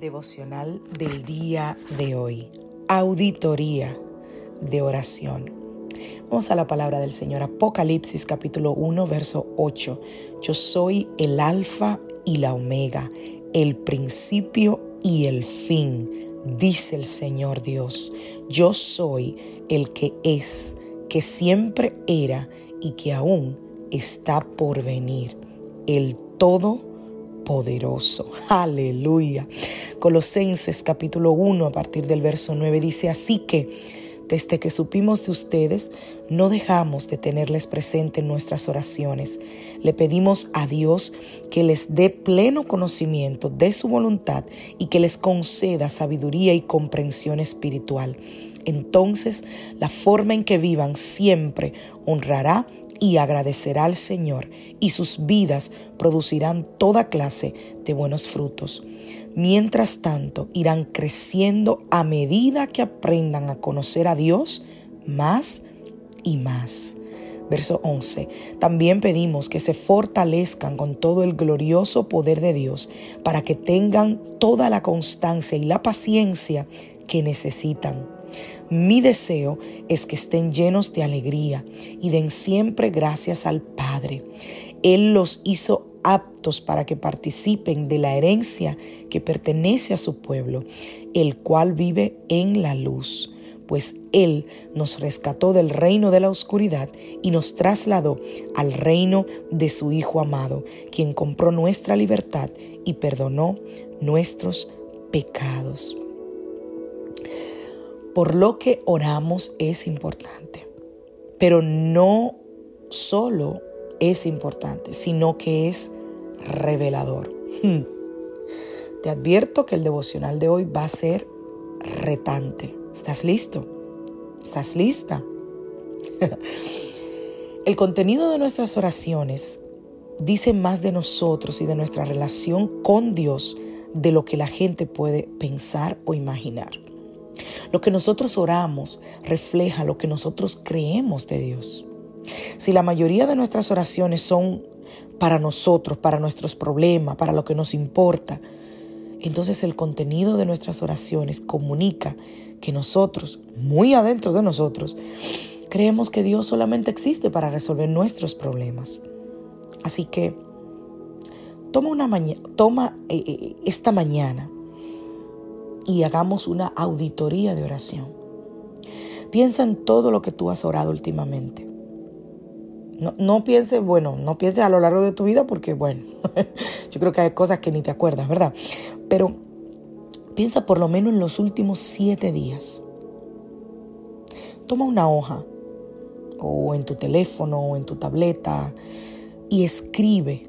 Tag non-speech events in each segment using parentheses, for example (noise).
Devocional del día de hoy. Auditoría de oración. Vamos a la palabra del Señor. Apocalipsis capítulo 1, verso 8. Yo soy el alfa y la omega, el principio y el fin, dice el Señor Dios. Yo soy el que es, que siempre era y que aún está por venir, el todo poderoso. Aleluya. Colosenses capítulo 1 a partir del verso 9 dice, así que desde que supimos de ustedes, no dejamos de tenerles presente en nuestras oraciones. Le pedimos a Dios que les dé pleno conocimiento de su voluntad y que les conceda sabiduría y comprensión espiritual. Entonces, la forma en que vivan siempre honrará y agradecerá al Señor, y sus vidas producirán toda clase de buenos frutos. Mientras tanto, irán creciendo a medida que aprendan a conocer a Dios más y más. Verso 11. También pedimos que se fortalezcan con todo el glorioso poder de Dios para que tengan toda la constancia y la paciencia que necesitan mi deseo es que estén llenos de alegría y den siempre gracias al Padre. Él los hizo aptos para que participen de la herencia que pertenece a su pueblo, el cual vive en la luz pues Él nos rescató del reino de la oscuridad y nos trasladó al reino de su Hijo amado, quien compró nuestra libertad y perdonó nuestros pecados por lo que oramos es importante. Pero no solo es importante, sino que es revelador. Hmm. Te advierto que el devocional de hoy va a ser retante. ¿Estás listo? ¿Estás lista? (laughs) el contenido de nuestras oraciones dice más de nosotros y de nuestra relación con Dios de lo que la gente puede pensar o imaginar. Lo que nosotros oramos refleja lo que nosotros creemos de Dios. Si la mayoría de nuestras oraciones son para nosotros, para nuestros problemas, para lo que nos importa, entonces el contenido de nuestras oraciones comunica que nosotros, muy adentro de nosotros, creemos que Dios solamente existe para resolver nuestros problemas. Así que toma, una toma eh, eh, esta mañana y hagamos una auditoría de oración. Piensa en todo lo que tú has orado últimamente. No, no pienses, bueno, no pienses a lo largo de tu vida porque, bueno, (laughs) yo creo que hay cosas que ni te acuerdas, ¿verdad? Pero piensa por lo menos en los últimos siete días. Toma una hoja o en tu teléfono o en tu tableta y escribe.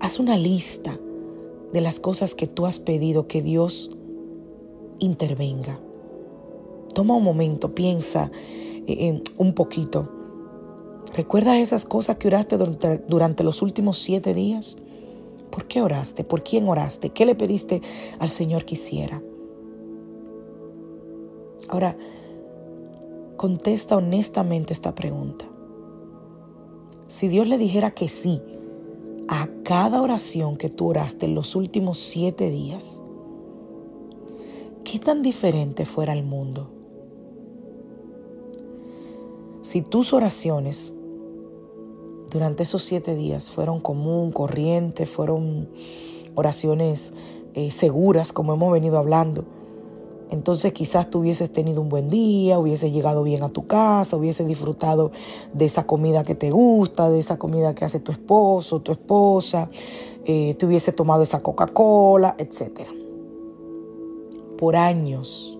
Haz una lista de las cosas que tú has pedido que Dios intervenga. Toma un momento, piensa eh, un poquito. ¿Recuerdas esas cosas que oraste durante, durante los últimos siete días? ¿Por qué oraste? ¿Por quién oraste? ¿Qué le pediste al Señor que hiciera? Ahora, contesta honestamente esta pregunta. si Dios le dijera que sí a cada oración que tú oraste en los últimos siete días, ¿qué tan diferente fuera el mundo? Si tus oraciones durante esos siete días fueron común, corriente, fueron oraciones eh, seguras, como hemos venido hablando, entonces quizás tú hubieses tenido un buen día, hubieses llegado bien a tu casa, hubieses disfrutado de esa comida que te gusta, de esa comida que hace tu esposo, tu esposa, eh, te hubiese tomado esa Coca-Cola, etc. Por años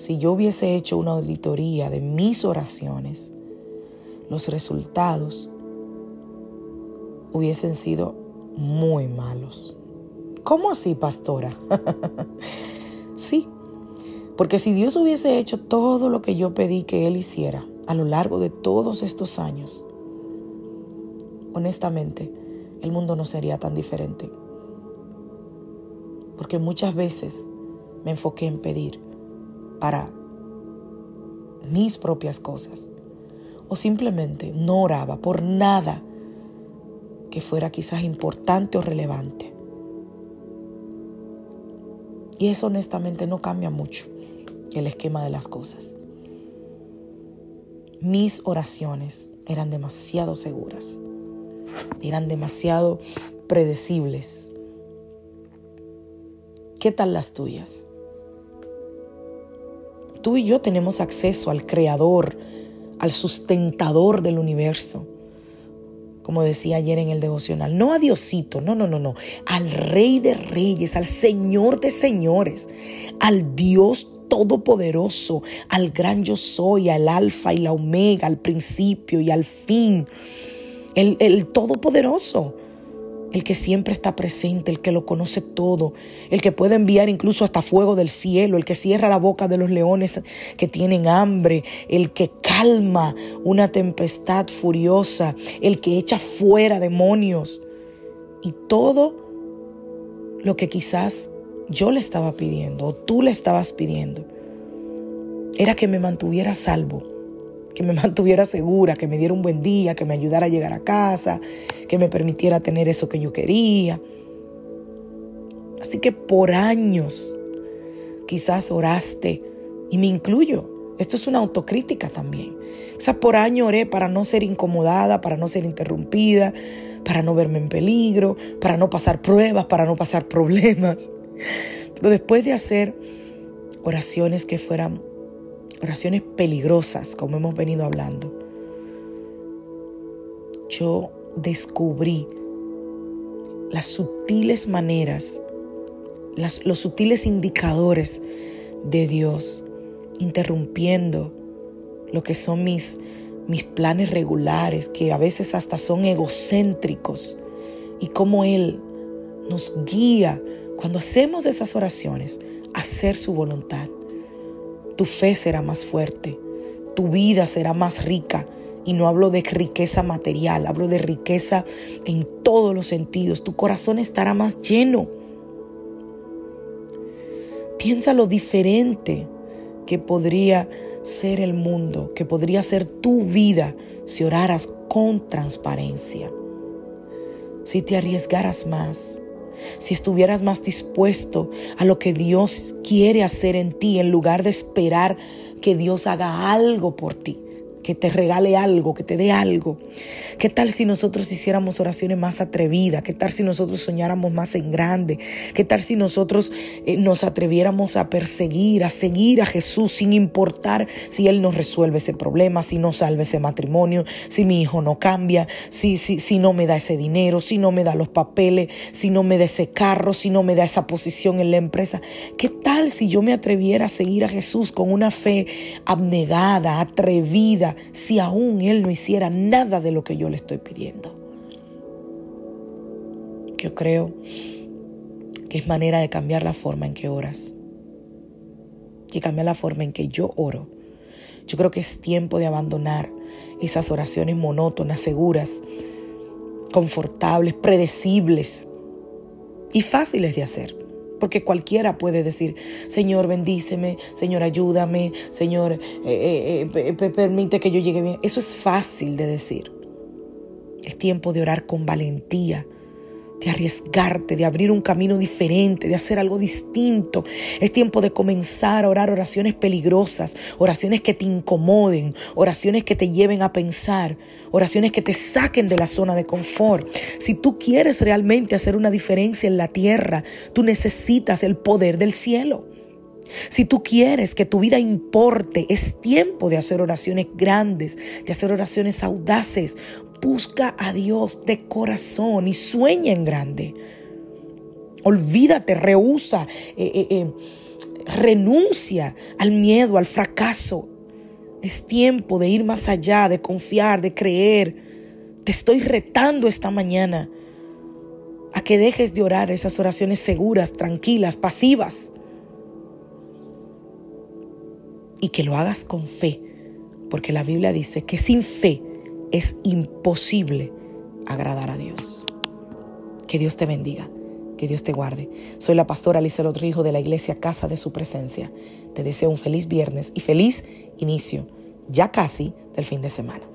si yo hubiese hecho una auditoría de mis oraciones, los resultados hubiesen sido muy malos. ¿Cómo así, pastora? (laughs) sí, porque si Dios hubiese hecho todo lo que yo pedí que Él hiciera a lo largo de todos estos años, honestamente, el mundo no sería tan diferente. Porque muchas veces me enfoqué en pedir para mis propias cosas. O simplemente no oraba por nada que fuera quizás importante o relevante. Y eso honestamente no cambia mucho el esquema de las cosas. Mis oraciones eran demasiado seguras, eran demasiado predecibles. ¿Qué tal las tuyas? Tú y yo tenemos acceso al creador, al sustentador del universo. Como decía ayer en el devocional, no a Diosito, no, no, no, no, al Rey de Reyes, al Señor de Señores, al Dios Todopoderoso, al gran yo soy, al Alfa y la Omega, al principio y al fin, el, el Todopoderoso el que siempre está presente, el que lo conoce todo, el que puede enviar incluso hasta fuego del cielo, el que cierra la boca de los leones que tienen hambre, el que calma una tempestad furiosa, el que echa fuera demonios. Y todo lo que quizás yo le estaba pidiendo o tú le estabas pidiendo era que me mantuviera salvo que me (laughs) mantuviera segura, que me diera un buen día, que me ayudara a llegar a casa, que me permitiera tener eso que yo quería. Así que por años quizás oraste, y me incluyo, esto es una autocrítica también. Sea, por años oré para no ser incomodada, para no ser interrumpida, para no verme en peligro, para no pasar pruebas, para no pasar (laughs) problemas. Pero después de hacer oraciones que fueran oraciones peligrosas, como hemos venido hablando, yo descubrí las sutiles maneras, los sutiles indicadores de Dios, interrumpiendo lo que son mis, mis planes regulares, que a veces hasta son egocéntricos, y cómo Él nos guía cuando hacemos esas oraciones a hacer su voluntad tu fe será más fuerte, tu vida será más rica. Y no hablo de riqueza material, hablo de riqueza en todos los sentidos. Tu corazón estará más lleno. Piensa lo diferente que podría ser el mundo, que podría ser tu vida si oraras con transparencia, si te arriesgaras más, si estuvieras más dispuesto a lo que Dios quiere hacer en ti en lugar de esperar que Dios haga algo por ti que te regale algo, que te dé algo. ¿Qué tal si nosotros hiciéramos oraciones más atrevidas? ¿Qué tal si nosotros soñáramos más en grande? ¿Qué tal si nosotros eh, nos atreviéramos a perseguir, a seguir a Jesús sin importar si Él nos resuelve ese problema, si no salve ese matrimonio, si mi hijo no cambia, si, si, si no me da ese dinero, si no me da los papeles, si no me da ese carro, si no me da esa posición en la empresa? ¿Qué tal si yo me atreviera a seguir a Jesús con una fe abnegada, atrevida? Si aún Él no hiciera nada de lo que yo le estoy pidiendo. Yo creo que es manera de cambiar la forma en que oras y cambiar la forma en que yo oro. Yo creo que es tiempo de abandonar esas oraciones monótonas, seguras, confortables, predecibles y fáciles de hacer. Porque cualquiera puede decir, Señor, bendíceme, Señor, ayúdame, Señor, eh, eh, eh, permite que yo llegue bien. Eso es fácil de decir. Es tiempo de orar con valentía, de arriesgarte, de abrir un camino diferente, de hacer algo distinto. Es tiempo de comenzar a orar oraciones peligrosas, oraciones que te incomoden, oraciones que te lleven a pensar, oraciones que te saquen de la zona de confort. Si tú quieres realmente hacer una diferencia en la tierra, tú necesitas el poder del cielo. Si tú quieres que tu vida importe, es tiempo de hacer oraciones grandes, de hacer oraciones audaces. Busca a Dios de corazón y sueña en grande. Olvídate, rehúsa, eh, eh, eh, renuncia al miedo, al fracaso. Es tiempo de ir más allá, de confiar, de creer. Te estoy retando esta mañana a que dejes de orar esas oraciones seguras, tranquilas, pasivas y que lo hagas con fe, porque la Biblia dice que sin fe es imposible agradar a Dios. Que Dios te bendiga, que Dios te guarde. Soy la pastora Alicia Rodrigo de la iglesia Casa de Su Presencia. Te deseo un feliz viernes y feliz inicio, ya casi, del fin de semana.